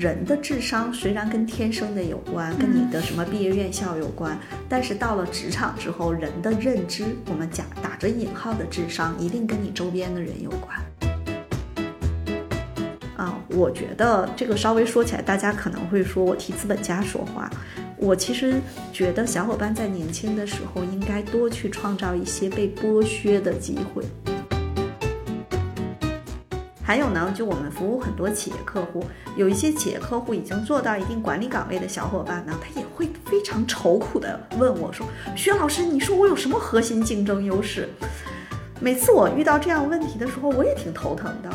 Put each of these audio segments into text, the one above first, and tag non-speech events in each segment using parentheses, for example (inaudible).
人的智商虽然跟天生的有关，跟你的什么毕业院校有关，但是到了职场之后，人的认知，我们讲打着引号的智商，一定跟你周边的人有关。啊，我觉得这个稍微说起来，大家可能会说我替资本家说话。我其实觉得小伙伴在年轻的时候应该多去创造一些被剥削的机会。还有呢，就我们服务很多企业客户，有一些企业客户已经做到一定管理岗位的小伙伴呢，他也会非常愁苦的问我说：“薛老师，你说我有什么核心竞争优势？”每次我遇到这样问题的时候，我也挺头疼的。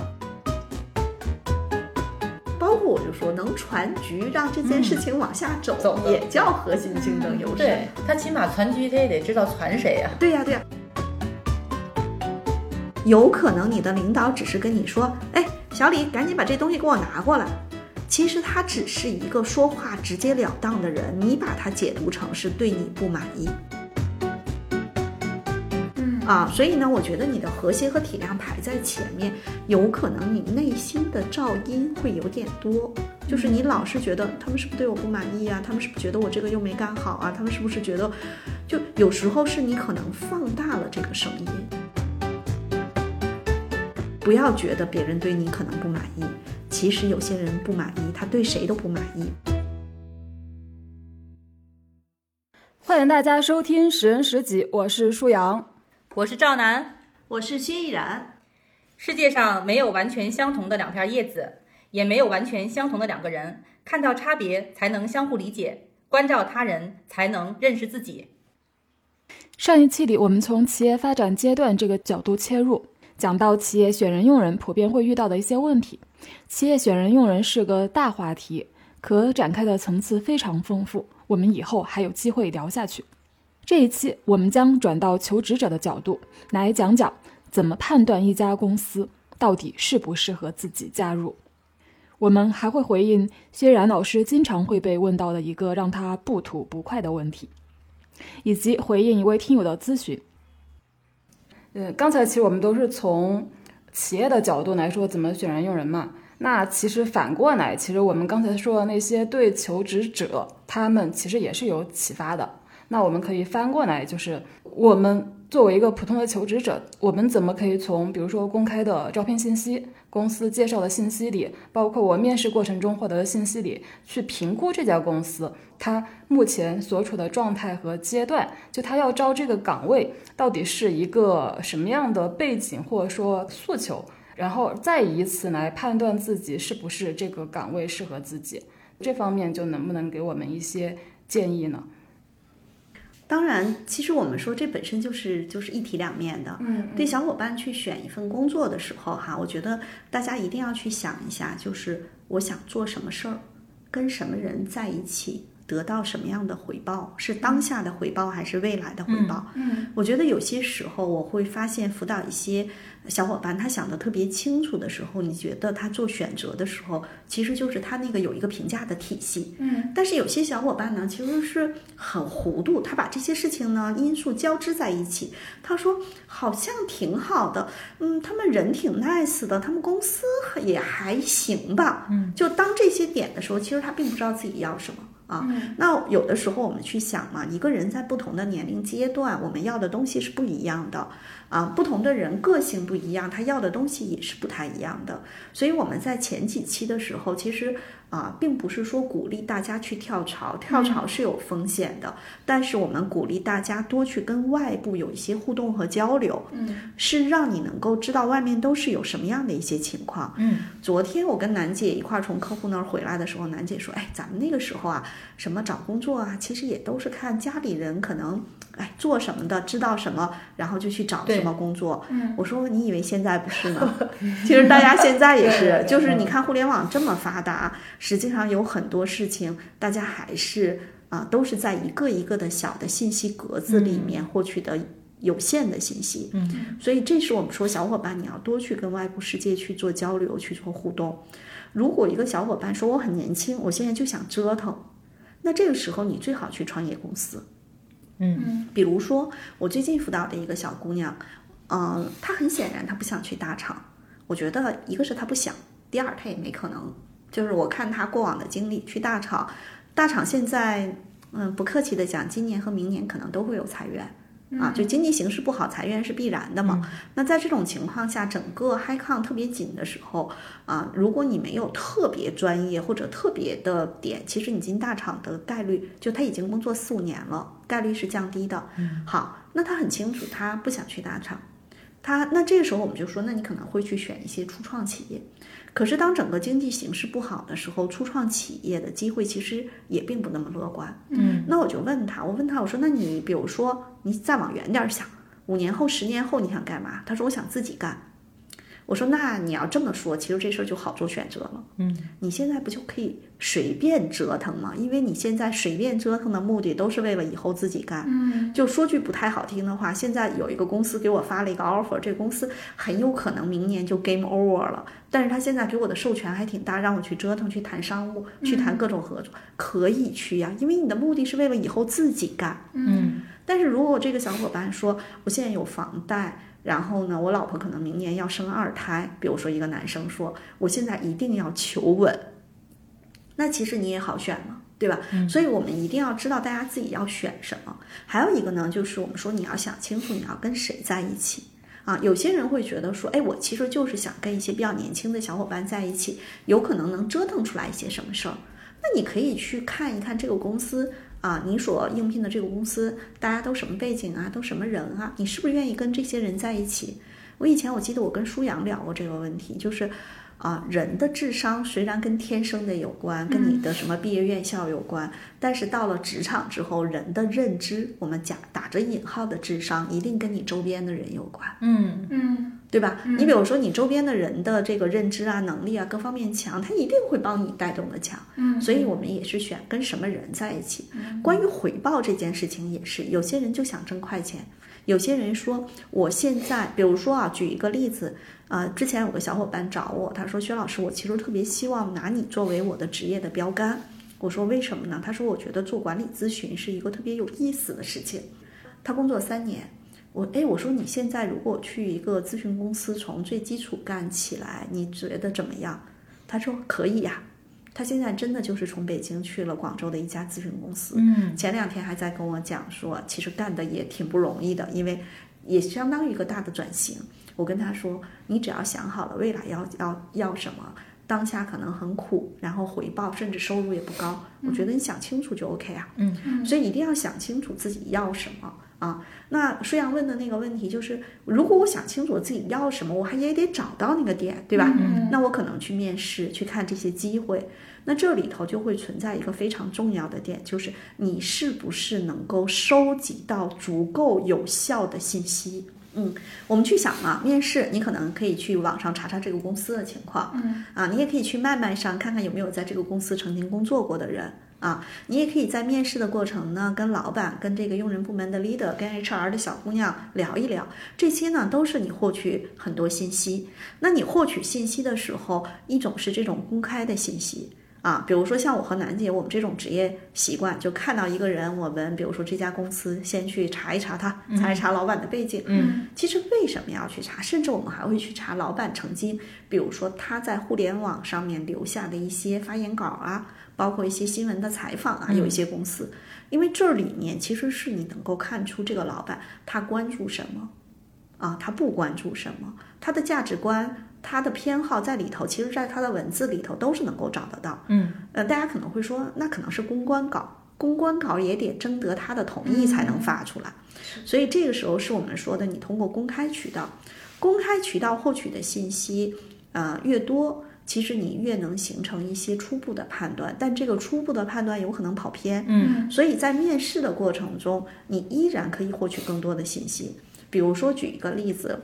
包括我就说，能传局让这件事情往下走，也叫核心竞争优势。对他起码传局，他也得知道传谁呀？对呀，对呀。有可能你的领导只是跟你说：“哎，小李，赶紧把这东西给我拿过来。”其实他只是一个说话直截了当的人，你把他解读成是对你不满意。啊，所以呢，我觉得你的和谐和体谅排在前面，有可能你内心的噪音会有点多，就是你老是觉得他们是不是对我不满意啊？他们是不是觉得我这个又没干好啊？他们是不是觉得，就有时候是你可能放大了这个声音。不要觉得别人对你可能不满意，其实有些人不满意，他对谁都不满意。欢迎大家收听《十人十己》，我是舒阳。我是赵楠，我是薛逸然。世界上没有完全相同的两片叶子，也没有完全相同的两个人。看到差别，才能相互理解；关照他人，才能认识自己。上一期里，我们从企业发展阶段这个角度切入，讲到企业选人用人普遍会遇到的一些问题。企业选人用人是个大话题，可展开的层次非常丰富。我们以后还有机会聊下去。这一期我们将转到求职者的角度来讲讲，怎么判断一家公司到底适不适合自己加入。我们还会回应薛然老师经常会被问到的一个让他不吐不快的问题，以及回应一位听友的咨询。呃，刚才其实我们都是从企业的角度来说怎么选人用人嘛。那其实反过来，其实我们刚才说的那些对求职者，他们其实也是有启发的。那我们可以翻过来，就是我们作为一个普通的求职者，我们怎么可以从比如说公开的招聘信息、公司介绍的信息里，包括我面试过程中获得的信息里，去评估这家公司它目前所处的状态和阶段，就它要招这个岗位到底是一个什么样的背景或者说诉求，然后再以此来判断自己是不是这个岗位适合自己，这方面就能不能给我们一些建议呢？当然，其实我们说这本身就是就是一体两面的。嗯，对小伙伴去选一份工作的时候，哈，我觉得大家一定要去想一下，就是我想做什么事儿，跟什么人在一起。得到什么样的回报？是当下的回报还是未来的回报？嗯，我觉得有些时候我会发现辅导一些小伙伴，他想的特别清楚的时候，你觉得他做选择的时候，其实就是他那个有一个评价的体系。嗯，但是有些小伙伴呢，其实是很糊涂，他把这些事情呢因素交织在一起。他说好像挺好的，嗯，他们人挺 nice 的，他们公司也还行吧。嗯，就当这些点的时候，其实他并不知道自己要什么。啊，那有的时候我们去想嘛，一个人在不同的年龄阶段，我们要的东西是不一样的啊。不同的人个性不一样，他要的东西也是不太一样的。所以我们在前几期的时候，其实。啊，并不是说鼓励大家去跳槽，跳槽是有风险的。但是我们鼓励大家多去跟外部有一些互动和交流，嗯，是让你能够知道外面都是有什么样的一些情况。嗯，昨天我跟楠姐一块儿从客户那儿回来的时候，楠姐说：“哎，咱们那个时候啊，什么找工作啊，其实也都是看家里人可能。”哎，做什么的，知道什么，然后就去找什么工作。嗯，我说你以为现在不是吗？(laughs) 其实大家现在也是，就是你看互联网这么发达，实际上有很多事情，大家还是啊，都是在一个一个的小的信息格子里面获取的有限的信息。嗯，所以这是我们说小伙伴你要多去跟外部世界去做交流，去做互动。如果一个小伙伴说我很年轻，我现在就想折腾，那这个时候你最好去创业公司。嗯，比如说我最近辅导的一个小姑娘，嗯，她很显然她不想去大厂。我觉得一个是她不想，第二她也没可能就是我看他过往的经历，去大厂，大厂现在，嗯，不客气的讲，今年和明年可能都会有裁员。啊，就经济形势不好，裁员是必然的嘛。那在这种情况下，整个 high 抗特别紧的时候，啊，如果你没有特别专业或者特别的点，其实你进大厂的概率，就他已经工作四五年了，概率是降低的。好，那他很清楚，他不想去大厂，他那这个时候我们就说，那你可能会去选一些初创企业。可是当整个经济形势不好的时候，初创企业的机会其实也并不那么乐观。嗯，那我就问他，我问他，我说，那你比如说，你再往远点想，五年后、十年后你想干嘛？他说，我想自己干。我说，那你要这么说，其实这事儿就好做选择了。嗯，你现在不就可以随便折腾吗？因为你现在随便折腾的目的都是为了以后自己干。嗯，就说句不太好听的话，现在有一个公司给我发了一个 offer，这个公司很有可能明年就 game over 了。但是他现在给我的授权还挺大，让我去折腾，去谈商务，去谈各种合作，可以去呀。因为你的目的是为了以后自己干。嗯，但是如果这个小伙伴说，我现在有房贷。然后呢，我老婆可能明年要生二胎，比如说一个男生说，我现在一定要求稳，那其实你也好选嘛，对吧？所以我们一定要知道大家自己要选什么。还有一个呢，就是我们说你要想清楚你要跟谁在一起啊。有些人会觉得说，哎，我其实就是想跟一些比较年轻的小伙伴在一起，有可能能折腾出来一些什么事儿。那你可以去看一看这个公司。啊，你所应聘的这个公司，大家都什么背景啊？都什么人啊？你是不是愿意跟这些人在一起？我以前我记得我跟舒阳聊过这个问题，就是。啊，人的智商虽然跟天生的有关，跟你的什么毕业院校有关，但是到了职场之后，人的认知，我们讲打着引号的智商，一定跟你周边的人有关。嗯嗯，对吧？你比如说你周边的人的这个认知啊、能力啊各方面强，他一定会帮你带动的强。嗯，所以我们也是选跟什么人在一起。关于回报这件事情也是，有些人就想挣快钱，有些人说我现在，比如说啊，举一个例子。啊，之前有个小伙伴找我，他说：“薛老师，我其实特别希望拿你作为我的职业的标杆。”我说：“为什么呢？”他说：“我觉得做管理咨询是一个特别有意思的事情。”他工作三年，我哎，我说你现在如果去一个咨询公司，从最基础干起来，你觉得怎么样？他说：“可以呀。”他现在真的就是从北京去了广州的一家咨询公司。嗯，前两天还在跟我讲说，其实干的也挺不容易的，因为也相当于一个大的转型。我跟他说：“你只要想好了未来要要要什么，当下可能很苦，然后回报甚至收入也不高。我觉得你想清楚就 OK 啊。嗯，所以一定要想清楚自己要什么啊。那舒阳问的那个问题就是，如果我想清楚我自己要什么，我还也得找到那个点，对吧？嗯，那我可能去面试，去看这些机会。那这里头就会存在一个非常重要的点，就是你是不是能够收集到足够有效的信息。”嗯，我们去想啊，面试你可能可以去网上查查这个公司的情况，嗯，啊，你也可以去脉脉上看看有没有在这个公司曾经工作过的人啊，你也可以在面试的过程呢，跟老板、跟这个用人部门的 leader、跟 HR 的小姑娘聊一聊，这些呢都是你获取很多信息。那你获取信息的时候，一种是这种公开的信息。啊，比如说像我和楠姐，我们这种职业习惯，就看到一个人，我们比如说这家公司，先去查一查他，查一查老板的背景。嗯，其实为什么要去查？甚至我们还会去查老板曾经，比如说他在互联网上面留下的一些发言稿啊，包括一些新闻的采访啊，有一些公司，因为这里面其实是你能够看出这个老板他关注什么，啊，他不关注什么，他的价值观。他的偏好在里头，其实，在他的文字里头都是能够找得到。嗯，呃，大家可能会说，那可能是公关稿，公关稿也得征得他的同意才能发出来。所以这个时候是我们说的，你通过公开渠道，公开渠道获取的信息，呃，越多，其实你越能形成一些初步的判断。但这个初步的判断有可能跑偏。嗯，所以在面试的过程中，你依然可以获取更多的信息。比如说，举一个例子。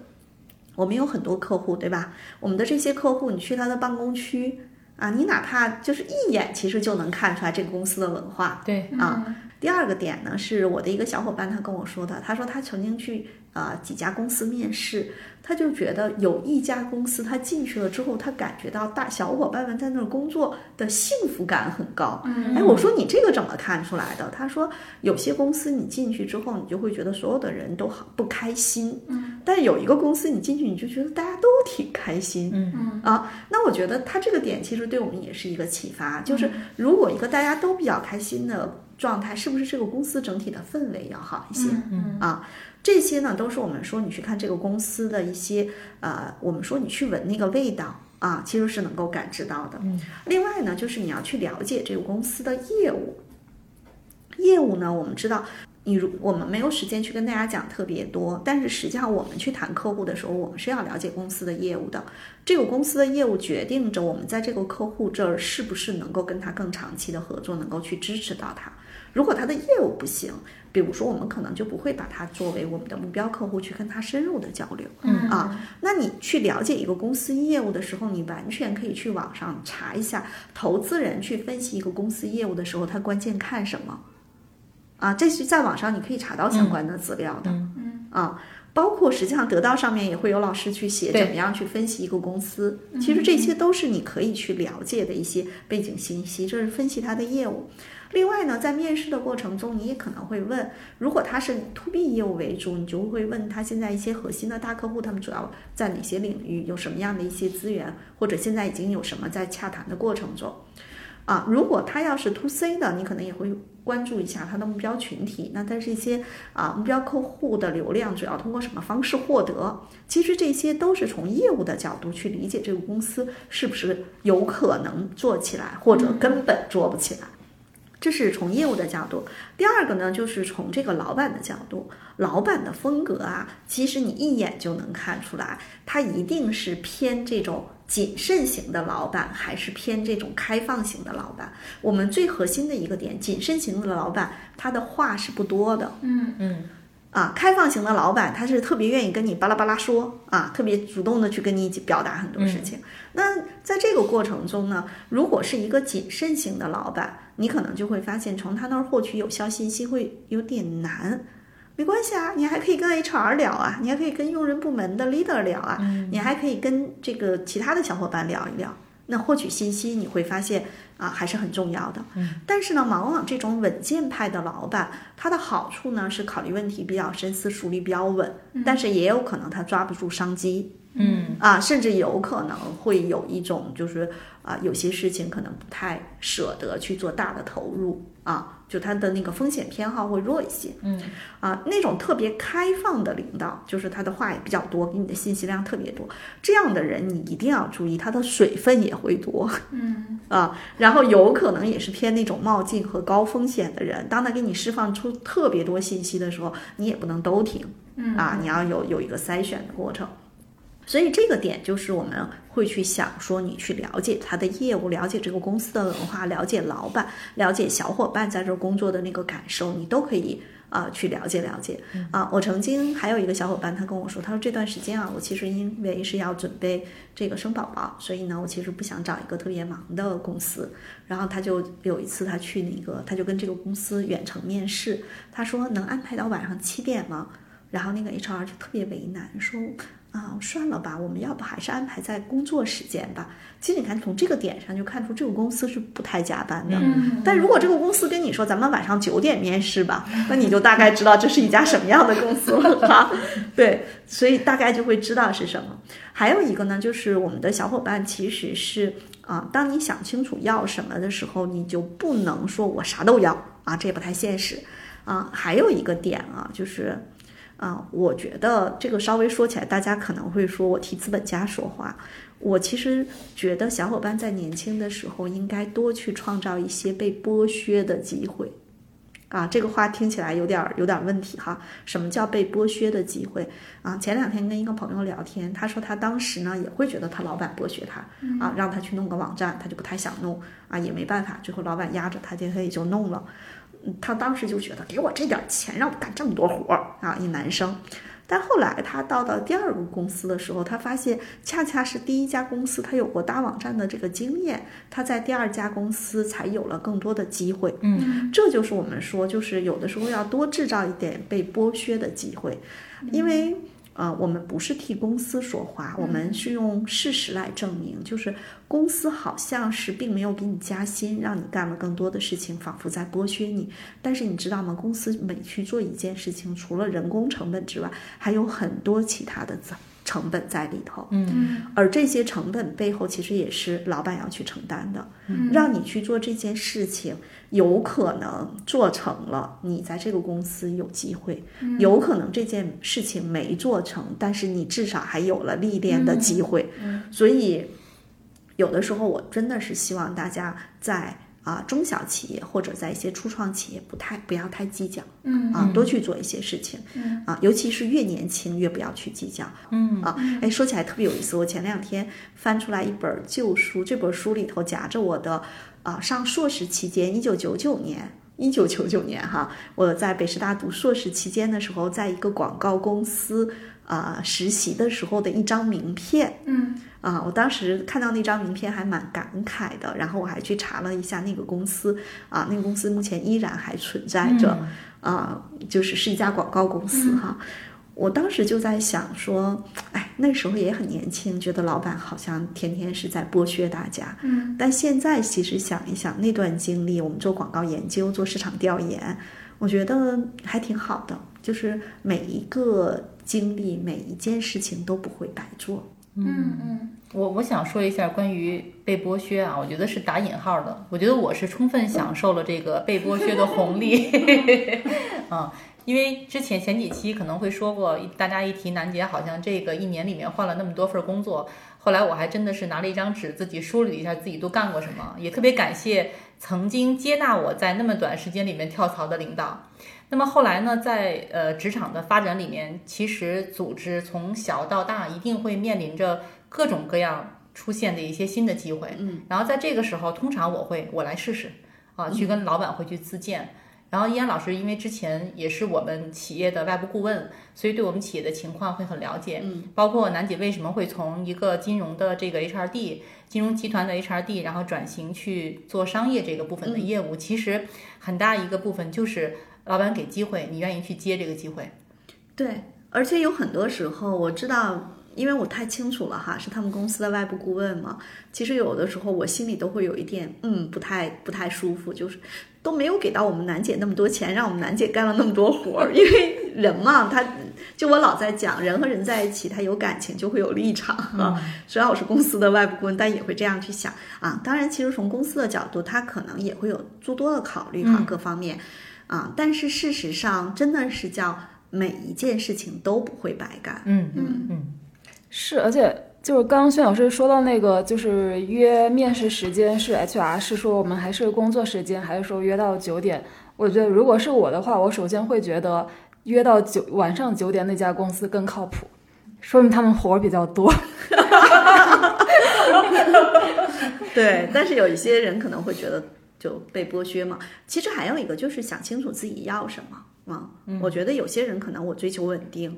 我们有很多客户，对吧？我们的这些客户，你去他的办公区啊，你哪怕就是一眼，其实就能看出来这个公司的文化。对啊。第二个点呢，是我的一个小伙伴他跟我说的，他说他曾经去呃几家公司面试。他就觉得有一家公司，他进去了之后，他感觉到大小伙伴们在那儿工作的幸福感很高。嗯哎，我说你这个怎么看出来的？他说有些公司你进去之后，你就会觉得所有的人都好不开心。嗯，但有一个公司你进去，你就觉得大家都挺开心。嗯嗯啊，那我觉得他这个点其实对我们也是一个启发，就是如果一个大家都比较开心的状态，是不是这个公司整体的氛围要好一些？嗯啊。这些呢，都是我们说你去看这个公司的一些，呃，我们说你去闻那个味道啊，其实是能够感知到的。嗯，另外呢，就是你要去了解这个公司的业务。业务呢，我们知道，你如我们没有时间去跟大家讲特别多，但是实际上我们去谈客户的时候，我们是要了解公司的业务的。这个公司的业务决定着我们在这个客户这儿是不是能够跟他更长期的合作，能够去支持到他。如果他的业务不行，比如说我们可能就不会把它作为我们的目标客户去跟他深入的交流。嗯啊，那你去了解一个公司业务的时候，你完全可以去网上查一下，投资人去分析一个公司业务的时候，他关键看什么？啊，这是在网上你可以查到相关的资料的。嗯啊，包括实际上得到上面也会有老师去写怎么样去分析一个公司，其实这些都是你可以去了解的一些背景信息，这是分析它的业务。另外呢，在面试的过程中，你也可能会问，如果他是 to B 业务为主，你就会问他现在一些核心的大客户，他们主要在哪些领域，有什么样的一些资源，或者现在已经有什么在洽谈的过程中。啊，如果他要是 to C 的，你可能也会关注一下他的目标群体，那他这些啊目标客户的流量主要通过什么方式获得？其实这些都是从业务的角度去理解这个公司是不是有可能做起来，或者根本做不起来。这是从业务的角度，第二个呢，就是从这个老板的角度，老板的风格啊，其实你一眼就能看出来，他一定是偏这种谨慎型的老板，还是偏这种开放型的老板。我们最核心的一个点，谨慎型的老板，他的话是不多的，嗯嗯。啊，开放型的老板他是特别愿意跟你巴拉巴拉说啊，特别主动的去跟你一起表达很多事情。那在这个过程中呢，如果是一个谨慎型的老板，你可能就会发现从他那儿获取有效信息会有点难。没关系啊，你还可以跟 HR 聊啊，你还可以跟用人部门的 leader 聊啊，你还可以跟这个其他的小伙伴聊一聊。那获取信息你会发现啊还是很重要的，但是呢，往往这种稳健派的老板，他的好处呢是考虑问题比较深思熟虑，比较稳，但是也有可能他抓不住商机，嗯啊，甚至有可能会有一种就是啊有些事情可能不太舍得去做大的投入啊。就他的那个风险偏好会弱一些，嗯，啊，那种特别开放的领导，就是他的话也比较多，给你的信息量特别多，这样的人你一定要注意，他的水分也会多，嗯，(laughs) 啊，然后有可能也是偏那种冒进和高风险的人，当他给你释放出特别多信息的时候，你也不能都听，嗯，啊，你要有有一个筛选的过程。所以这个点就是我们会去想说，你去了解他的业务，了解这个公司的文化，了解老板，了解小伙伴在这工作的那个感受，你都可以啊去了解了解啊。我曾经还有一个小伙伴，他跟我说，他说这段时间啊，我其实因为是要准备这个生宝宝，所以呢，我其实不想找一个特别忙的公司。然后他就有一次他去那个，他就跟这个公司远程面试，他说能安排到晚上七点吗？然后那个 HR 就特别为难，说。啊，算了吧，我们要不还是安排在工作时间吧。其实你看，从这个点上就看出这个公司是不太加班的。嗯，但如果这个公司跟你说咱们晚上九点面试吧，那你就大概知道这是一家什么样的公司了哈。(laughs) 对，所以大概就会知道是什么。还有一个呢，就是我们的小伙伴其实是啊，当你想清楚要什么的时候，你就不能说我啥都要啊，这也不太现实啊。还有一个点啊，就是。啊，我觉得这个稍微说起来，大家可能会说我替资本家说话。我其实觉得小伙伴在年轻的时候应该多去创造一些被剥削的机会。啊，这个话听起来有点有点问题哈。什么叫被剥削的机会？啊，前两天跟一个朋友聊天，他说他当时呢也会觉得他老板剥削他，啊，让他去弄个网站，他就不太想弄，啊，也没办法，最后老板压着他，他也就弄了。他当时就觉得给我这点钱让我干这么多活儿啊，一男生，但后来他到到第二个公司的时候，他发现恰恰是第一家公司他有过搭网站的这个经验，他在第二家公司才有了更多的机会。嗯，这就是我们说，就是有的时候要多制造一点被剥削的机会，因为。呃，我们不是替公司说话，我们是用事实来证明，就是公司好像是并没有给你加薪，让你干了更多的事情，仿佛在剥削你。但是你知道吗？公司每去做一件事情，除了人工成本之外，还有很多其他的成成本在里头。嗯，而这些成本背后，其实也是老板要去承担的。嗯，让你去做这件事情。有可能做成了，你在这个公司有机会；有可能这件事情没做成，但是你至少还有了历练的机会。所以，有的时候我真的是希望大家在啊中小企业或者在一些初创企业不太不要太计较，嗯啊多去做一些事情，嗯啊尤其是越年轻越不要去计较，嗯啊哎说起来特别有意思，我前两天翻出来一本旧书，这本书里头夹着我的。啊，上硕士期间，一九九九年，一九九九年哈，我在北师大读硕士期间的时候，在一个广告公司啊实习的时候的一张名片，嗯，啊，我当时看到那张名片还蛮感慨的，然后我还去查了一下那个公司，啊，那个公司目前依然还存在着，啊，就是是一家广告公司哈。我当时就在想说，哎，那时候也很年轻，觉得老板好像天天是在剥削大家。嗯，但现在其实想一想，那段经历，我们做广告研究、做市场调研，我觉得还挺好的。就是每一个经历、每一件事情都不会白做。嗯嗯，我我想说一下关于被剥削啊，我觉得是打引号的。我觉得我是充分享受了这个被剥削的红利。(laughs) (laughs) 啊。因为之前前几期可能会说过，大家一提楠姐，好像这个一年里面换了那么多份工作。后来我还真的是拿了一张纸，自己梳理一下自己都干过什么，也特别感谢曾经接纳我在那么短时间里面跳槽的领导。那么后来呢，在呃职场的发展里面，其实组织从小到大一定会面临着各种各样出现的一些新的机会。嗯，然后在这个时候，通常我会我来试试啊，去跟老板会去自荐。然后易安老师因为之前也是我们企业的外部顾问，所以对我们企业的情况会很了解。嗯，包括楠姐为什么会从一个金融的这个 HRD，金融集团的 HRD，然后转型去做商业这个部分的业务，其实很大一个部分就是老板给机会，你愿意去接这个机会。对，而且有很多时候我知道。因为我太清楚了哈，是他们公司的外部顾问嘛。其实有的时候我心里都会有一点，嗯，不太不太舒服，就是都没有给到我们楠姐那么多钱，让我们楠姐干了那么多活儿。因为人嘛，他就我老在讲，人和人在一起，他有感情就会有立场啊。虽然我是公司的外部顾问，但也会这样去想啊。当然，其实从公司的角度，他可能也会有诸多的考虑哈，各方面啊。但是事实上，真的是叫每一件事情都不会白干。嗯嗯嗯。是，而且就是刚刚薛老师说到那个，就是约面试时间是 HR 是说我们还是工作时间，还是说约到九点？我觉得如果是我的话，我首先会觉得约到九晚上九点那家公司更靠谱，说明他们活儿比较多。(laughs) 对，但是有一些人可能会觉得就被剥削嘛。其实还有一个就是想清楚自己要什么啊。我觉得有些人可能我追求稳定。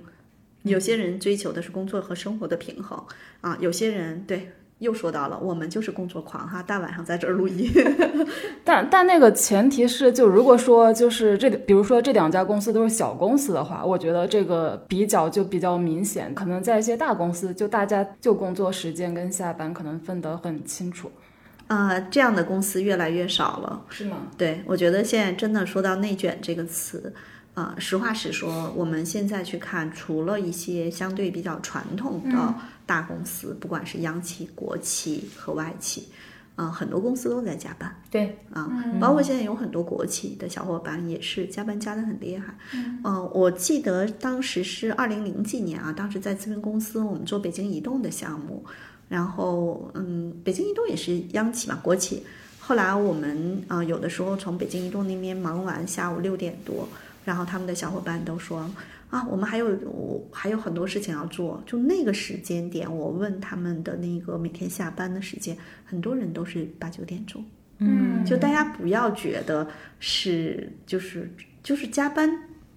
有些人追求的是工作和生活的平衡啊，有些人对又说到了，我们就是工作狂哈，大晚上在这儿录音。(laughs) 但但那个前提是，就如果说就是这，比如说这两家公司都是小公司的话，我觉得这个比较就比较明显。可能在一些大公司，就大家就工作时间跟下班可能分得很清楚。啊，这样的公司越来越少了，是吗？对，我觉得现在真的说到内卷这个词。啊，实话实说，我们现在去看，除了一些相对比较传统的大公司，不管是央企、国企和外企，啊，很多公司都在加班。对，啊，包括现在有很多国企的小伙伴也是加班加的很厉害。嗯，我记得当时是二零零几年啊，当时在咨询公司，我们做北京移动的项目，然后嗯，北京移动也是央企嘛，国企。后来我们啊，有的时候从北京移动那边忙完，下午六点多。然后他们的小伙伴都说啊，我们还有我还有很多事情要做。就那个时间点，我问他们的那个每天下班的时间，很多人都是八九点钟。嗯，就大家不要觉得是就是就是加班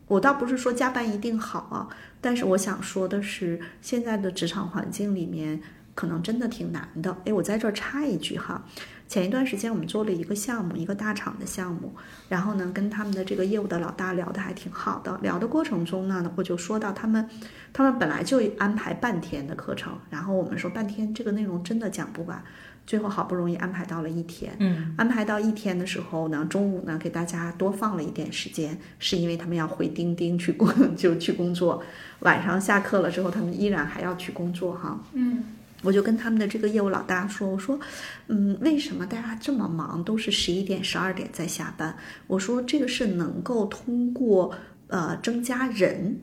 我倒不是说加班一定好啊，但是我想说的是，现在的职场环境里面可能真的挺难的。哎，我在这儿插一句哈，前一段时间我们做了一个项目，一个大厂的项目，然后呢跟他们的这个业务的老大聊得还挺好的。聊的过程中呢，我就说到他们，他们本来就安排半天的课程，然后我们说半天这个内容真的讲不完。最后好不容易安排到了一天，嗯，安排到一天的时候呢，中午呢给大家多放了一点时间，是因为他们要回钉钉去工，就去工作。晚上下课了之后，他们依然还要去工作哈。嗯，我就跟他们的这个业务老大说，我说，嗯，为什么大家这么忙，都是十一点、十二点在下班？我说这个是能够通过呃增加人。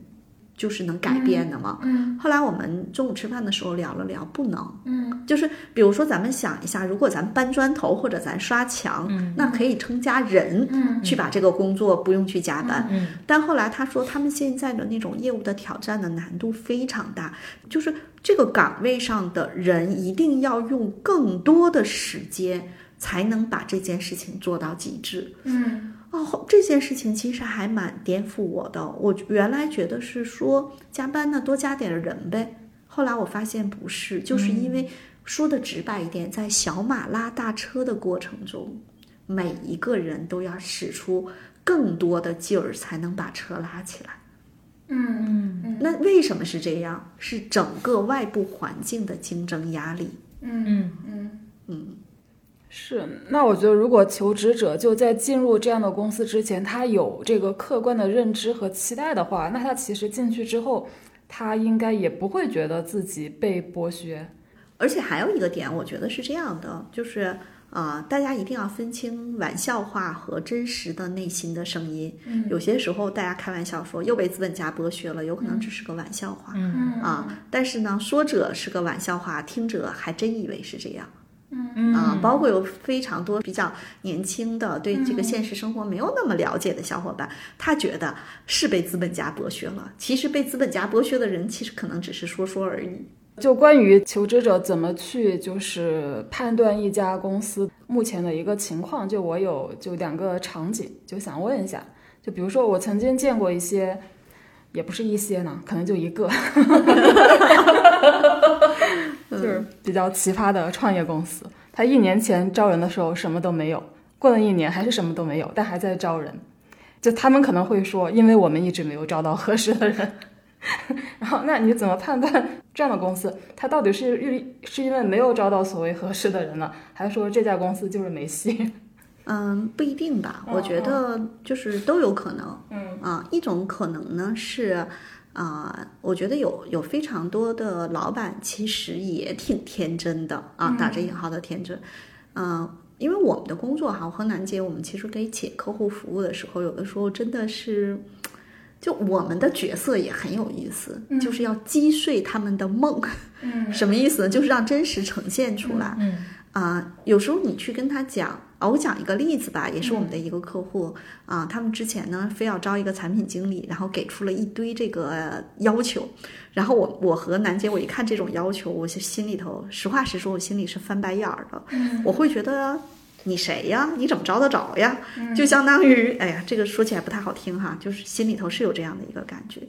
就是能改变的嘛。嗯。后来我们中午吃饭的时候聊了聊，不能。嗯。就是比如说，咱们想一下，如果咱搬砖头或者咱刷墙，嗯，那可以增加人，嗯，去把这个工作不用去加班。嗯。但后来他说，他们现在的那种业务的挑战的难度非常大，就是这个岗位上的人一定要用更多的时间才能把这件事情做到极致。嗯。哦，这件事情其实还蛮颠覆我的。我原来觉得是说加班呢，多加点人呗。后来我发现不是，就是因为说的直白一点，在小马拉大车的过程中，每一个人都要使出更多的劲儿，才能把车拉起来。嗯嗯。那为什么是这样？是整个外部环境的竞争压力。嗯嗯嗯嗯。是，那我觉得，如果求职者就在进入这样的公司之前，他有这个客观的认知和期待的话，那他其实进去之后，他应该也不会觉得自己被剥削。而且还有一个点，我觉得是这样的，就是啊，大家一定要分清玩笑话和真实的内心的声音。嗯有些时候大家开玩笑说又被资本家剥削了，有可能只是个玩笑话。嗯啊，但是呢，说者是个玩笑话，听者还真以为是这样。嗯啊，包括有非常多比较年轻的，对这个现实生活没有那么了解的小伙伴，他觉得是被资本家剥削了。其实被资本家剥削的人，其实可能只是说说而已。就关于求职者怎么去就是判断一家公司目前的一个情况，就我有就两个场景，就想问一下，就比如说我曾经见过一些，也不是一些呢，可能就一个。(laughs) 就是比较奇葩的创业公司，他一年前招人的时候什么都没有，过了一年还是什么都没有，但还在招人。就他们可能会说，因为我们一直没有招到合适的人。(laughs) 然后，那你怎么判断这样的公司，它到底是因是因为没有招到所谓合适的人呢，还是说这家公司就是没戏？(laughs) 嗯，不一定吧，嗯我觉得就是都有可能。嗯啊，一种可能呢是，啊，我觉得有有非常多的老板其实也挺天真的啊，打着引号的天真。嗯、因为我们的工作哈，我和楠姐我们其实给企业客户服务的时候，有的时候真的是，就我们的角色也很有意思，就是要击碎他们的梦。嗯 (laughs) 什么意思呢？就是让真实呈现出来。嗯啊、有时候你去跟他讲啊，我讲一个例子吧，也是我们的一个客户啊、他们之前呢非要招一个产品经理，然后给出了一堆这个要求，然后我我和楠姐我一看这种要求，我就心里头实话实说，我心里是翻白眼儿的，我会觉得。你谁呀？你怎么招得着呀？就相当于，哎呀，这个说起来不太好听哈，就是心里头是有这样的一个感觉。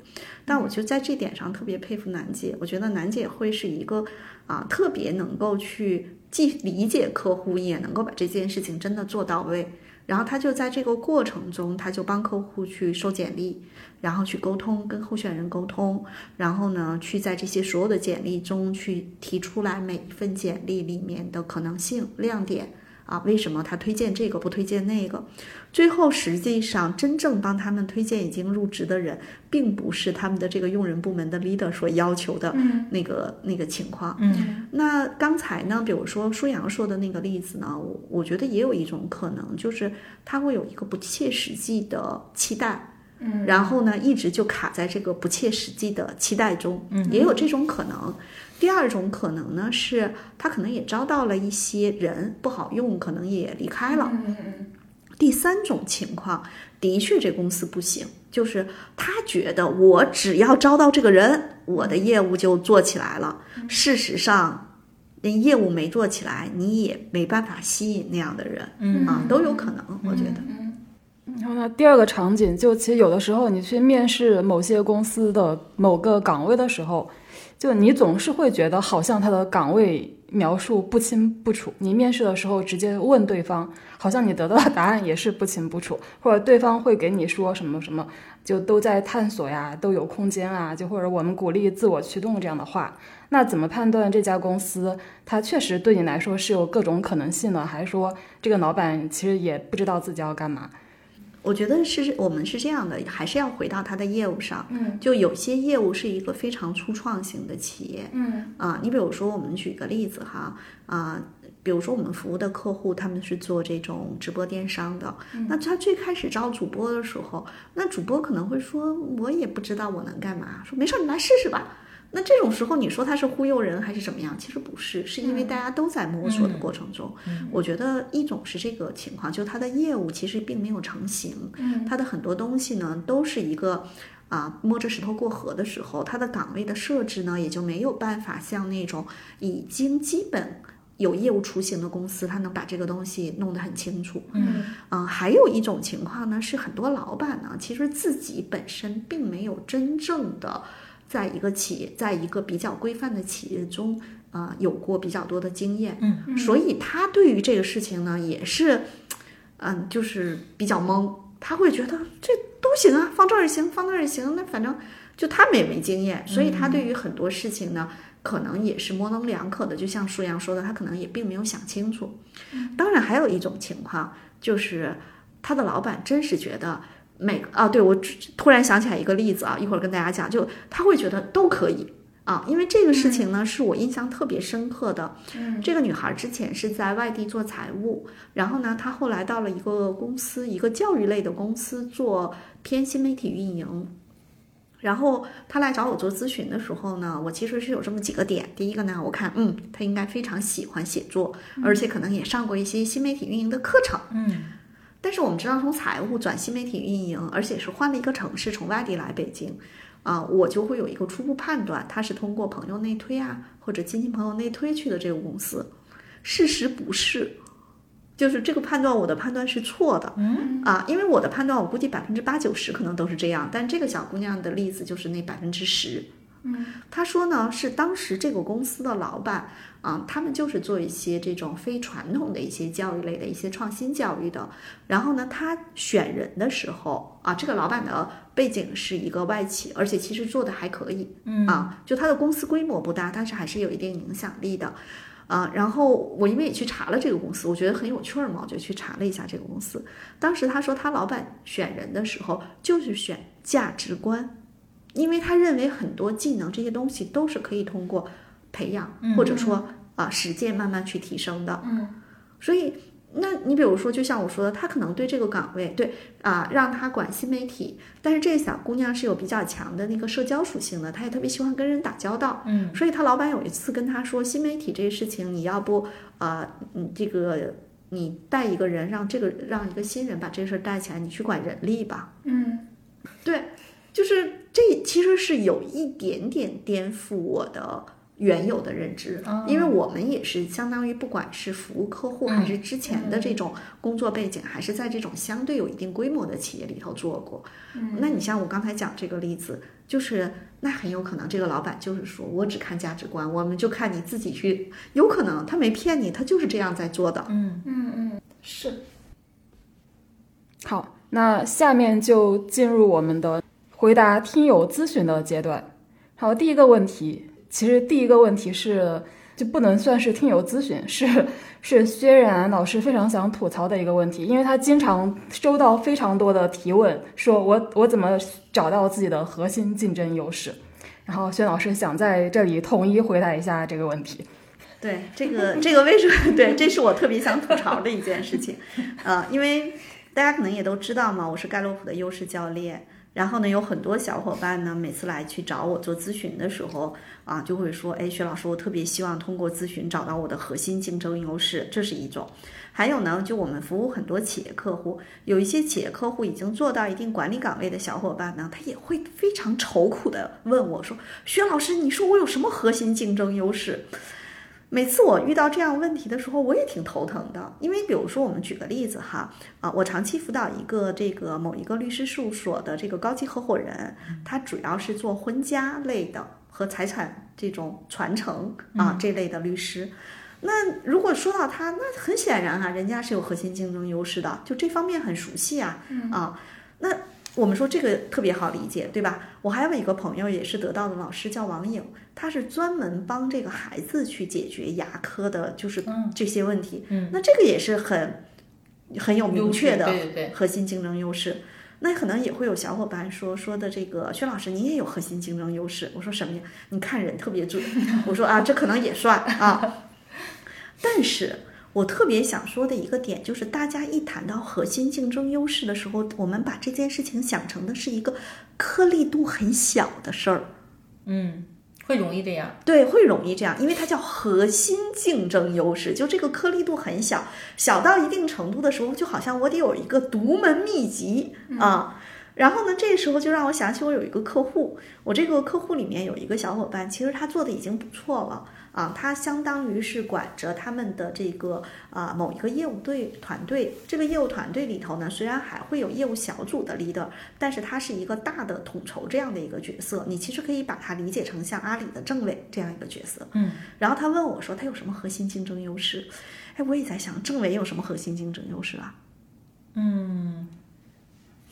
但我就在这点上特别佩服楠姐，我觉得楠姐会是一个啊，特别能够去既理解客户，也能够把这件事情真的做到位。然后他就在这个过程中，他就帮客户去收简历，然后去沟通，跟候选人沟通，然后呢，去在这些所有的简历中去提出来每一份简历里面的可能性、亮点啊，为什么他推荐这个不推荐那个？最后实际上真正帮他们推荐已经入职的人，并不是他们的这个用人部门的 leader 所要求的那个、那个情况。嗯那刚才呢，比如说舒阳说的那个例子呢，我我觉得也有一种可能，就是他会有一个不切实际的期待，嗯然后呢，一直就卡在这个不切实际的期待中，也有这种可能。第二种可能呢，是他可能也招到了一些人不好用，可能也离开了。嗯嗯第三种情况，的确这公司不行，就是他觉得我只要招到这个人，我的业务就做起来了。事实上，那业务没做起来，你也没办法吸引那样的人嗯啊，都有可能，我觉得。嗯然后呢，第二个场景就其实有的时候你去面试某些公司的某个岗位的时候，就你总是会觉得好像他的岗位描述不清不楚。你面试的时候直接问对方，好像你得到的答案也是不清不楚，或者对方会给你说什么什么，就都在探索呀，都有空间啊，就或者我们鼓励自我驱动这样的话。那怎么判断这家公司它确实对你来说是有各种可能性呢？还是说这个老板其实也不知道自己要干嘛？我觉得是我们是这样的，还是要回到他的业务上。嗯，就有些业务是一个非常初创型的企业。嗯啊，你比如说，我们举个例子哈啊，比如说我们服务的客户他们是做这种直播电商的，那他最开始招主播的时候，那主播可能会说，我也不知道我能干嘛，说没事儿，你来试试吧。那这种时候，你说他是忽悠人还是怎么样？其实不是，是因为大家都在摸索的过程中。我觉得一种是这个情况，就是他的业务其实并没有成型，他的很多东西呢都是一个啊摸着石头过河的时候，他的岗位的设置呢也就没有办法像那种已经基本有业务雏形的公司，他能把这个东西弄得很清楚。嗯嗯，还有一种情况呢，是很多老板呢其实自己本身并没有真正的。在一个企业，在一个比较规范的企业中，啊，有过比较多的经验，嗯，所以他对于这个事情呢，也是，嗯，就是比较懵，他会觉得这都行啊，放这儿也行，放那儿也行，那反正就他们也没经验，所以他对于很多事情呢，可能也是模棱两可的，就像舒阳说的，他可能也并没有想清楚。当然，还有一种情况就是他的老板真是觉得。每啊，对我突然想起来一个例子啊，一会儿跟大家讲，就他会觉得都可以啊，因为这个事情呢是我印象特别深刻的。嗯，这个女孩之前是在外地做财务，然后呢，她后来到了一个公司，一个教育类的公司做偏新媒体运营。然后她来找我做咨询的时候呢，我其实是有这么几个点。第一个呢，我看嗯，她应该非常喜欢写作，而且可能也上过一些新媒体运营的课程。嗯。但是我们知道，从财务转新媒体运营，而且是换了一个城市，从外地来北京，啊，我就会有一个初步判断，他是通过朋友内推啊，或者亲戚朋友内推去的这个公司。事实不是，就是这个判断，我的判断是错的。嗯啊，因为我的判断，我估计百分之八九十可能都是这样，但这个小姑娘的例子就是那百分之十。嗯，他说呢，是当时这个公司的老板。啊，他们就是做一些这种非传统的一些教育类的一些创新教育的。然后呢，他选人的时候啊，这个老板的背景是一个外企，而且其实做的还可以。嗯啊，就他的公司规模不大，但是还是有一定影响力的。啊，然后我因为也去查了这个公司，我觉得很有趣儿嘛，我就去查了一下这个公司。当时他说他老板选人的时候就是选价值观，因为他认为很多技能这些东西都是可以通过。培养或者说啊实践慢慢去提升的，嗯，所以那你比如说，就像我说的，他可能对这个岗位对啊让他管新媒体，但是这个小姑娘是有比较强的那个社交属性的，她也特别喜欢跟人打交道，嗯，所以她老板有一次跟她说，新媒体这个事情你要不啊你这个你带一个人让这个让一个新人把这事儿带起来，你去管人力吧，嗯，对，就是这其实是有一点点颠覆我的。原有的认知，因为我们也是相当于不管是服务客户，还是之前的这种工作背景，还是在这种相对有一定规模的企业里头做过。那你像我刚才讲这个例子，就是那很有可能这个老板就是说我只看价值观，我们就看你自己去，有可能他没骗你，他就是这样在做的。嗯嗯嗯，是。好，那下面就进入我们的回答听友咨询的阶段。好，第一个问题。其实第一个问题是，就不能算是听友咨询，(laughs) 是是薛然老师非常想吐槽的一个问题，因为他经常收到非常多的提问，说我我怎么找到自己的核心竞争优势？然后薛老师想在这里统一回答一下这个问题。对，这个 (laughs) 这个为什么？对，这是我特别想吐槽的一件事情，呃，因为大家可能也都知道嘛，我是盖洛普的优势教练。然后呢，有很多小伙伴呢，每次来去找我做咨询的时候啊，就会说：“哎，薛老师，我特别希望通过咨询找到我的核心竞争优势。”这是一种。还有呢，就我们服务很多企业客户，有一些企业客户已经做到一定管理岗位的小伙伴呢，他也会非常愁苦的问我说：“薛老师，你说我有什么核心竞争优势？”每次我遇到这样问题的时候，我也挺头疼的。因为比如说，我们举个例子哈，啊，我长期辅导一个这个某一个律师事务所的这个高级合伙人，他主要是做婚家类的和财产这种传承啊这类的律师。那如果说到他，那很显然哈，人家是有核心竞争优势的，就这方面很熟悉啊，啊，那。我们说这个特别好理解，对吧？我还有一个朋友也是得到的老师，叫王颖，他是专门帮这个孩子去解决牙科的，就是这些问题。嗯，那这个也是很很有明确的核心竞争优势。那可能也会有小伙伴说说的这个薛老师，你也有核心竞争优势。我说什么呀？你看人特别准。我说啊，这可能也算啊，(laughs) 但是。我特别想说的一个点，就是大家一谈到核心竞争优势的时候，我们把这件事情想成的是一个颗粒度很小的事儿。嗯，会容易这样。对，会容易这样，因为它叫核心竞争优势，就这个颗粒度很小，小到一定程度的时候，就好像我得有一个独门秘籍啊。然后呢，这时候就让我想起我有一个客户，我这个客户里面有一个小伙伴，其实他做的已经不错了。啊，他相当于是管着他们的这个啊某一个业务队团队，这个业务团队里头呢，虽然还会有业务小组的 leader，但是他是一个大的统筹这样的一个角色。你其实可以把它理解成像阿里的政委这样一个角色。嗯，然后他问我说，他有什么核心竞争优势？哎，我也在想，政委有什么核心竞争优势啊？嗯，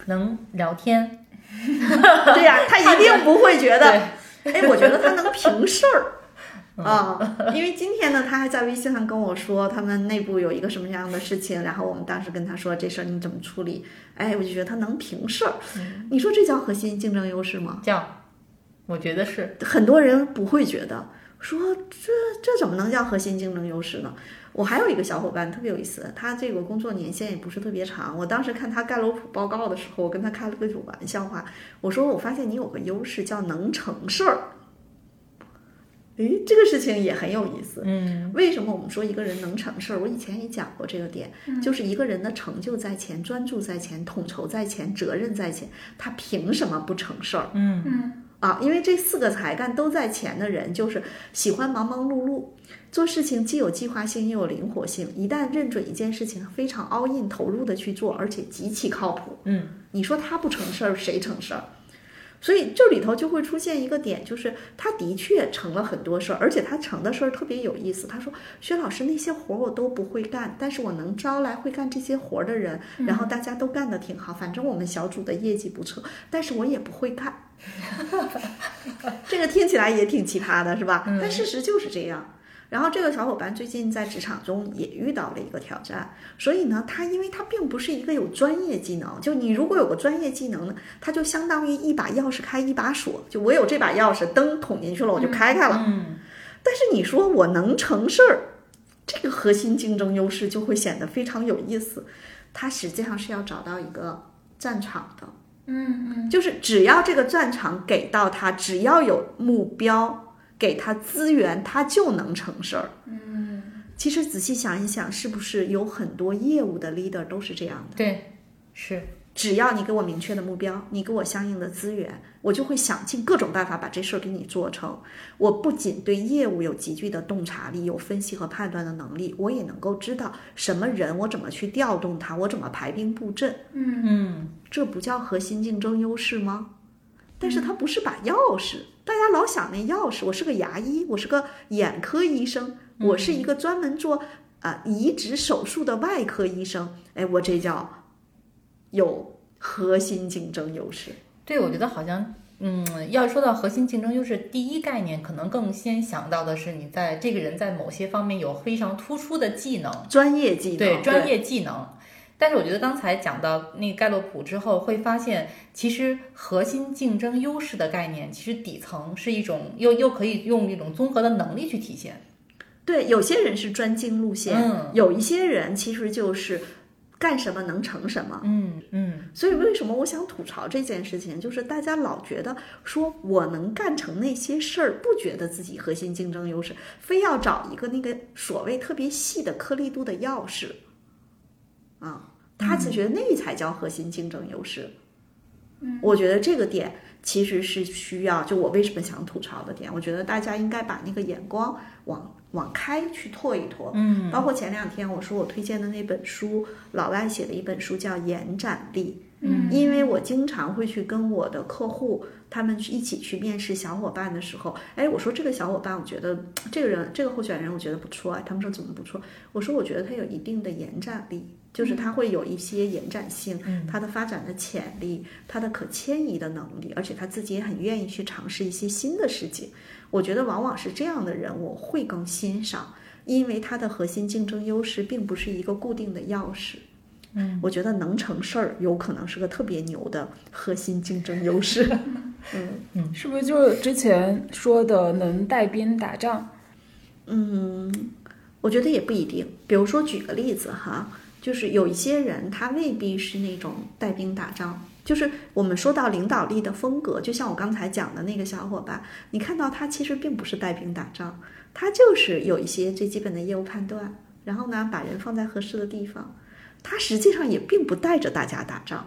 能聊天。(laughs) 对呀，他一定不会觉得。(laughs) 哎，我觉得他能平事儿。啊，因为今天呢，他还在微信上跟我说，他们内部有一个什么样的事情，然后我们当时跟他说这事儿你怎么处理？哎，我就觉得他能平事儿。你说这叫核心竞争优势吗？叫，我觉得是。很多人不会觉得，说这这怎么能叫核心竞争优势呢？我还有一个小伙伴特别有意思，他这个工作年限也不是特别长。我当时看他盖楼普报告的时候，我跟他开了个玩笑话，我说我发现你有个优势叫能成事儿。诶，这个事情也很有意思。嗯，为什么我们说一个人能成事儿？我以前也讲过这个点，就是一个人的成就在前，专注在前，统筹在前，责任在前，他凭什么不成事儿？嗯嗯啊，因为这四个才干都在前的人，就是喜欢忙忙碌碌，做事情既有计划性又有灵活性。一旦认准一件事情，非常 all in 投入的去做，而且极其靠谱。嗯，你说他不成事儿，谁成事儿？所以这里头就会出现一个点，就是他的确成了很多事儿，而且他成的事儿特别有意思。他说：“薛老师，那些活儿我都不会干，但是我能招来会干这些活儿的人，然后大家都干得挺好。反正我们小组的业绩不错，但是我也不会干。(laughs) 这个听起来也挺奇葩的，是吧？但事实就是这样。”然后这个小伙伴最近在职场中也遇到了一个挑战，所以呢，他因为他并不是一个有专业技能，就你如果有个专业技能呢，他就相当于一把钥匙开一把锁，就我有这把钥匙，灯捅进去了，我就开开了。嗯。但是你说我能成事儿，这个核心竞争优势就会显得非常有意思。他实际上是要找到一个战场的，嗯嗯，就是只要这个战场给到他，只要有目标。给他资源，他就能成事儿。嗯，其实仔细想一想，是不是有很多业务的 leader 都是这样的？对，是。只要你给我明确的目标，你给我相应的资源，我就会想尽各种办法把这事儿给你做成。我不仅对业务有极具的洞察力，有分析和判断的能力，我也能够知道什么人我怎么去调动他，我怎么排兵布阵。嗯嗯，这不叫核心竞争优势吗？但是它不是把钥匙。大家老想那钥匙，我是个牙医，我是个眼科医生，我是一个专门做啊移植手术的外科医生。哎，我这叫有核心竞争优势。对，我觉得好像，嗯，要说到核心竞争优势，第一概念可能更先想到的是你在这个人在某些方面有非常突出的技能，专业技能，对专业技能。但是我觉得刚才讲到那个盖洛普之后，会发现其实核心竞争优势的概念，其实底层是一种又又可以用一种综合的能力去体现。对，有些人是专精路线，嗯，有一些人其实就是干什么能成什么。嗯嗯。所以为什么我想吐槽这件事情，就是大家老觉得说我能干成那些事儿，不觉得自己核心竞争优势，非要找一个那个所谓特别细的颗粒度的钥匙。啊，他只觉得那才叫核心竞争优势。嗯，我觉得这个点其实是需要，就我为什么想吐槽的点，我觉得大家应该把那个眼光往往开去拓一拓。嗯，包括前两天我说我推荐的那本书，老外写的一本书叫《延展力》。嗯，因为我经常会去跟我的客户他们一起去面试小伙伴的时候，哎，我说这个小伙伴，我觉得这个人这个候选人我觉得不错啊，他们说怎么不错？我说我觉得他有一定的延展力，就是他会有一些延展性，他的发展的潜力，他的可迁移的能力，而且他自己也很愿意去尝试一些新的事情。我觉得往往是这样的人，我会更欣赏，因为他的核心竞争优势并不是一个固定的钥匙。嗯，我觉得能成事儿，有可能是个特别牛的核心竞争优势。(laughs) 嗯是不是就是之前说的能带兵打仗？嗯，我觉得也不一定。比如说举个例子哈，就是有一些人他未必是那种带兵打仗。就是我们说到领导力的风格，就像我刚才讲的那个小伙伴，你看到他其实并不是带兵打仗，他就是有一些最基本的业务判断，然后呢把人放在合适的地方。他实际上也并不带着大家打仗，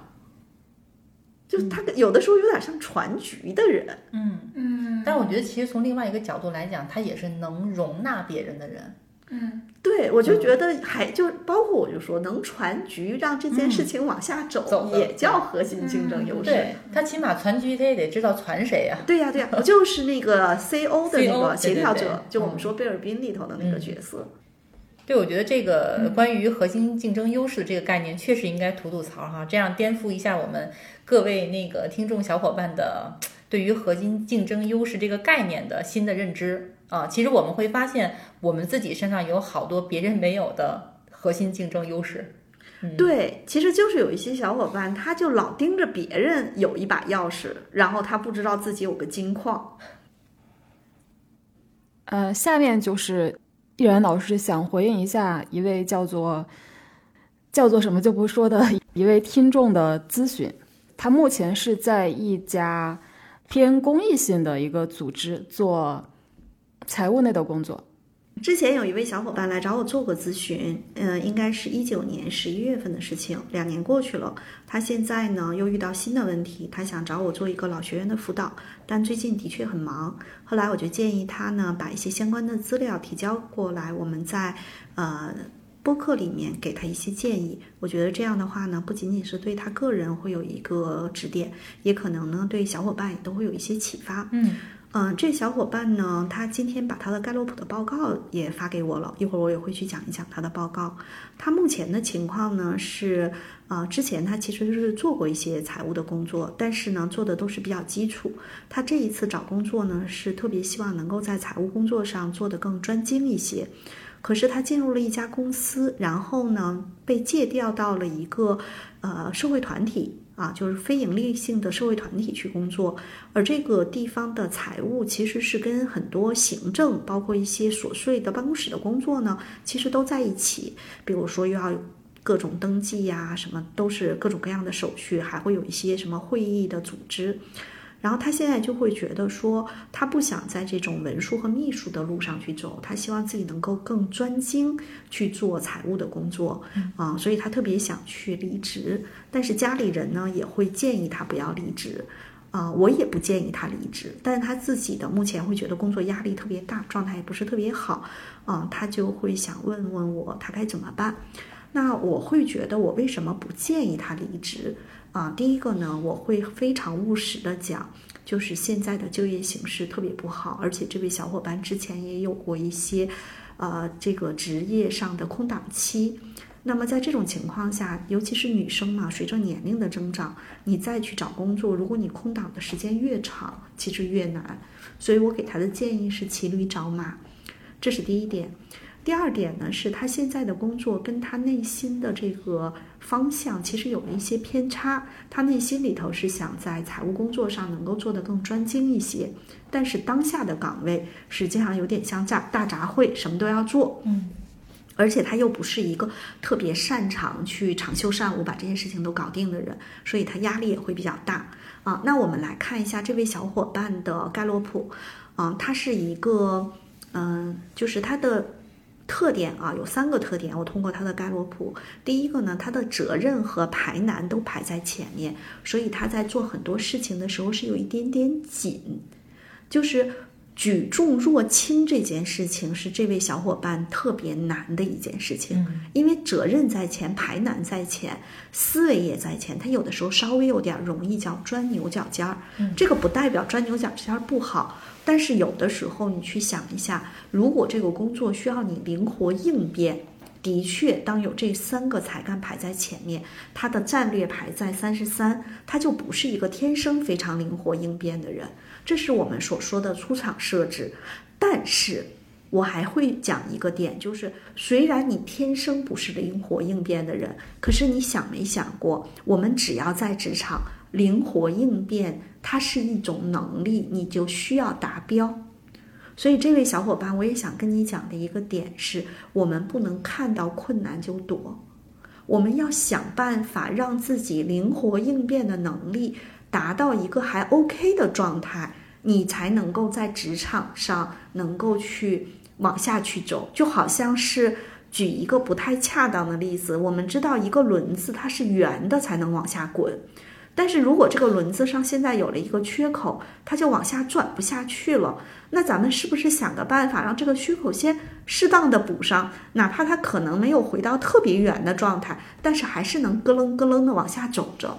就他有的时候有点像传局的人。嗯，嗯但我觉得其实从另外一个角度来讲，他也是能容纳别人的人。嗯。对，我就觉得还就包括我就说能传局，让这件事情往下走，走也叫核心竞争优势。对他起码传局，他也得知道传谁呀、对呀、对呀、我就是那个 CO 的那个协调者，对对对就我们说贝尔宾里头的那个角色。对，我觉得这个关于核心竞争优势这个概念，确实应该吐吐槽哈，这样颠覆一下我们各位那个听众小伙伴的对于核心竞争优势这个概念的新的认知啊。其实我们会发现，我们自己身上有好多别人没有的核心竞争优势。对，其实就是有一些小伙伴，他就老盯着别人有一把钥匙，然后他不知道自己有个金矿。呃，下面就是毅然老师想回应一下一位叫做叫做什么就不说的一位听众的咨询。他目前是在一家偏公益性的一个组织做财务类的工作。之前有一位小伙伴来找我做过咨询，嗯、应该是一九年十一月份的事情，两年过去了，他现在呢又遇到新的问题，他想找我做一个老学员的辅导，但最近的确很忙。后来我就建议他呢把一些相关的资料提交过来，我们在呃播客里面给他一些建议。我觉得这样的话呢，不仅仅是对他个人会有一个指点，也可能呢对小伙伴也都会有一些启发。嗯嗯，这小伙伴呢，他今天把他的盖洛普的报告也发给我了，一会儿我也会去讲一讲他的报告。他目前的情况呢是，呃，之前他其实就是做过一些财务的工作，但是呢做的都是比较基础。他这一次找工作呢，是特别希望能够在财务工作上做得更专精一些。可是他进入了一家公司，然后呢被借调到了一个呃社会团体啊，就是非盈利性的社会团体去工作，而这个地方的财务其实是跟很多行政，包括一些琐碎的办公室的工作呢，其实都在一起。比如说又要各种登记呀、什么都是各种各样的手续，还会有一些什么会议的组织。然后他现在就会觉得说，他不想在这种文书和秘书的路上去走，他希望自己能够更专精去做财务的工作啊、所以他特别想去离职，但是家里人呢也会建议他不要离职。啊、我也不建议他离职，但是他自己的目前会觉得工作压力特别大，状态也不是特别好，啊、他就会想问问我他该怎么办。那我会觉得我为什么不建议他离职啊？第一个呢，我会非常务实的讲，就是现在的就业形势特别不好，而且这位小伙伴之前也有过一些，呃，这个职业上的空档期。那么在这种情况下，尤其是女生嘛，随着年龄的增长，你再去找工作，如果你空档的时间越长，其实越难。所以我给他的建议是骑驴找马，这是第一点。第二点呢，是他现在的工作跟他内心的这个方向其实有了一些偏差。他内心里头是想在财务工作上能够做得更专精一些，但是当下的岗位实际上有点像大大杂烩，什么都要做。嗯，而且他又不是一个特别擅长去长袖善舞把这件事情都搞定的人，所以他压力也会比较大啊。那我们来看一下这位小伙伴的盖洛普，啊，他是一个，嗯、就是他的特点啊，有三个特点。我通过他的盖洛普，第一个呢，他的责任和排难都排在前面，所以他在做很多事情的时候是有一点点紧，就是举重若轻这件事情是这位小伙伴特别难的一件事情，因为责任在前，排难在前，思维也在前，他有的时候稍微有点容易叫钻牛角尖儿。这个不代表钻牛角尖儿不好，但是有的时候你去想一下，如果这个工作需要你灵活应变，的确，当有这三个才干排在前面，他的战略排在三十三，他就不是一个天生非常灵活应变的人。这是我们所说的出厂设置，但是我还会讲一个点，就是虽然你天生不是灵活应变的人，可是你想没想过，我们只要在职场灵活应变，它是一种能力，你就需要达标。所以这位小伙伴，我也想跟你讲的一个点是，我们不能看到困难就躲，我们要想办法让自己灵活应变的能力。达到一个还 OK 的状态，你才能够在职场上能够去往下去走。就好像是举一个不太恰当的例子，我们知道一个轮子它是圆的才能往下滚，但是如果这个轮子上现在有了一个缺口，它就往下转不下去了。那咱们是不是想个办法让这个缺口先适当的补上？哪怕它可能没有回到特别圆的状态，但是还是能咯楞咯楞的往下走着。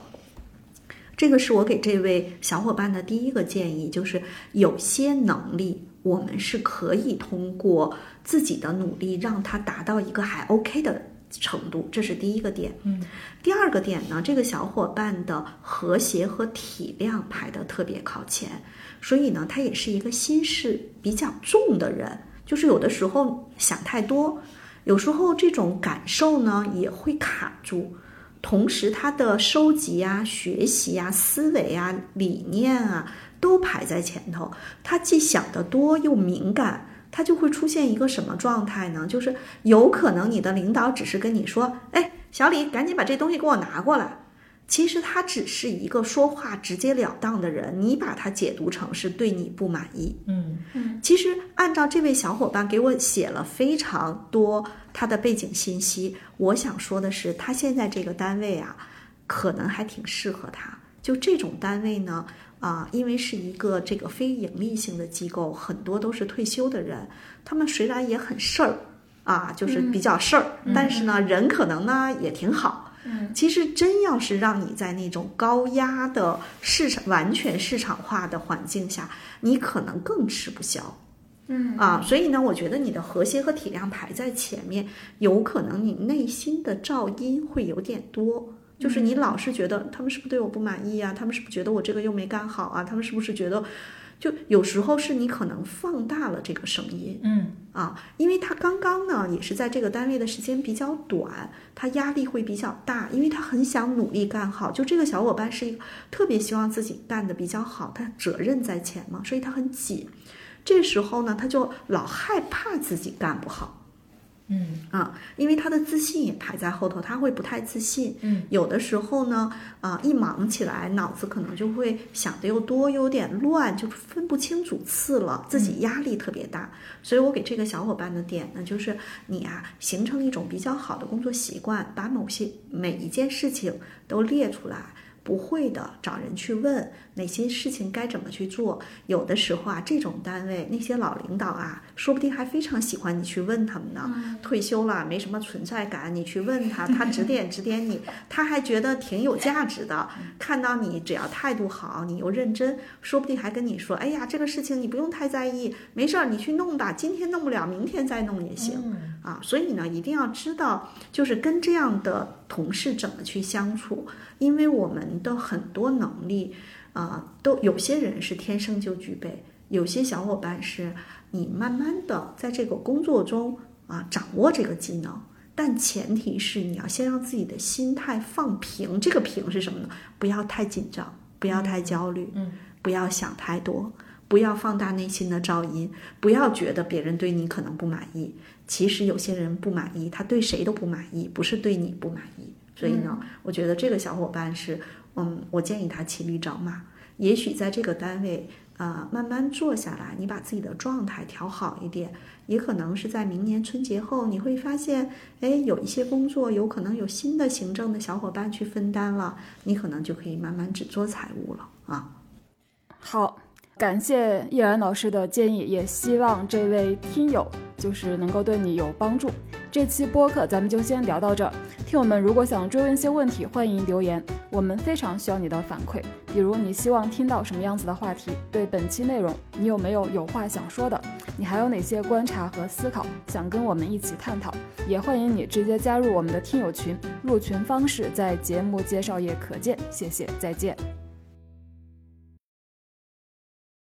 这个是我给这位小伙伴的第一个建议，就是有些能力我们是可以通过自己的努力让它达到一个还 OK 的程度，这是第一个点。嗯，第二个点呢，这个小伙伴的和谐和体谅排的特别靠前，所以呢，他也是一个心事比较重的人，就是有的时候想太多，有时候这种感受呢也会卡住。同时，他的收集啊、学习啊、思维啊、理念啊，都排在前头。他既想得多又敏感，他就会出现一个什么状态呢？就是有可能你的领导只是跟你说：“哎，小李，赶紧把这东西给我拿过来。”其实他只是一个说话直截了当的人，你把他解读成是对你不满意。嗯嗯，其实按照这位小伙伴给我写了非常多他的背景信息，我想说的是，他现在这个单位啊，可能还挺适合他。就这种单位呢，啊，因为是一个这个非盈利性的机构，很多都是退休的人，他们虽然也很事儿，啊，就是比较事儿，但是呢，人可能呢也挺好。其实真要是让你在那种高压的市场、完全市场化的环境下，你可能更吃不消。嗯啊，所以呢，我觉得你的和谐和体谅排在前面，有可能你内心的噪音会有点多，就是你老是觉得他们是不是对我不满意啊？他们是不是觉得我这个又没干好啊？他们是不是觉得？就有时候是你可能放大了这个声音，嗯啊，因为他刚刚呢也是在这个单位的时间比较短，他压力会比较大，因为他很想努力干好。就这个小伙伴是一个特别希望自己干的比较好，他责任在前嘛，所以他很紧。这时候呢，他就老害怕自己干不好。嗯啊，因为他的自信也排在后头，他会不太自信。嗯，有的时候呢，啊，一忙起来，脑子可能就会想的又多，有点乱，就分不清主次了，自己压力特别大。所以我给这个小伙伴的点呢，就是你啊，形成一种比较好的工作习惯，把某些每一件事情都列出来。不会的，找人去问哪些事情该怎么去做。有的时候啊，这种单位那些老领导啊，说不定还非常喜欢你去问他们呢。退休了没什么存在感，你去问他，(laughs) 他指点指点你，他还觉得挺有价值的。看到你只要态度好，你又认真，说不定还跟你说：“哎呀，这个事情你不用太在意，没事儿，你去弄吧，今天弄不了，明天再弄也行。”啊，所以呢，一定要知道，就是跟这样的同事怎么去相处。因为我们的很多能力，啊，都有些人是天生就具备，有些小伙伴是你慢慢的在这个工作中啊掌握这个技能，但前提是你要先让自己的心态放平。这个平是什么呢？不要太紧张，不要太焦虑，嗯，不要想太多，不要放大内心的噪音，不要觉得别人对你可能不满意。其实有些人不满意，他对谁都不满意，不是对你不满意。所以呢，我觉得这个小伙伴是，嗯，我建议他骑驴找马。也许在这个单位，啊，慢慢做下来，你把自己的状态调好一点，也可能是在明年春节后，你会发现，哎，有一些工作有可能有新的行政的小伙伴去分担了，你可能就可以慢慢只做财务了啊。好。感谢叶然老师的建议，也希望这位听友就是能够对你有帮助。这期播客咱们就先聊到这儿。听友们如果想追问一些问题，欢迎留言，我们非常需要你的反馈。比如你希望听到什么样子的话题？对本期内容你有没有有话想说的？你还有哪些观察和思考想跟我们一起探讨？也欢迎你直接加入我们的听友群，入群方式在节目介绍页可见。谢谢，再见。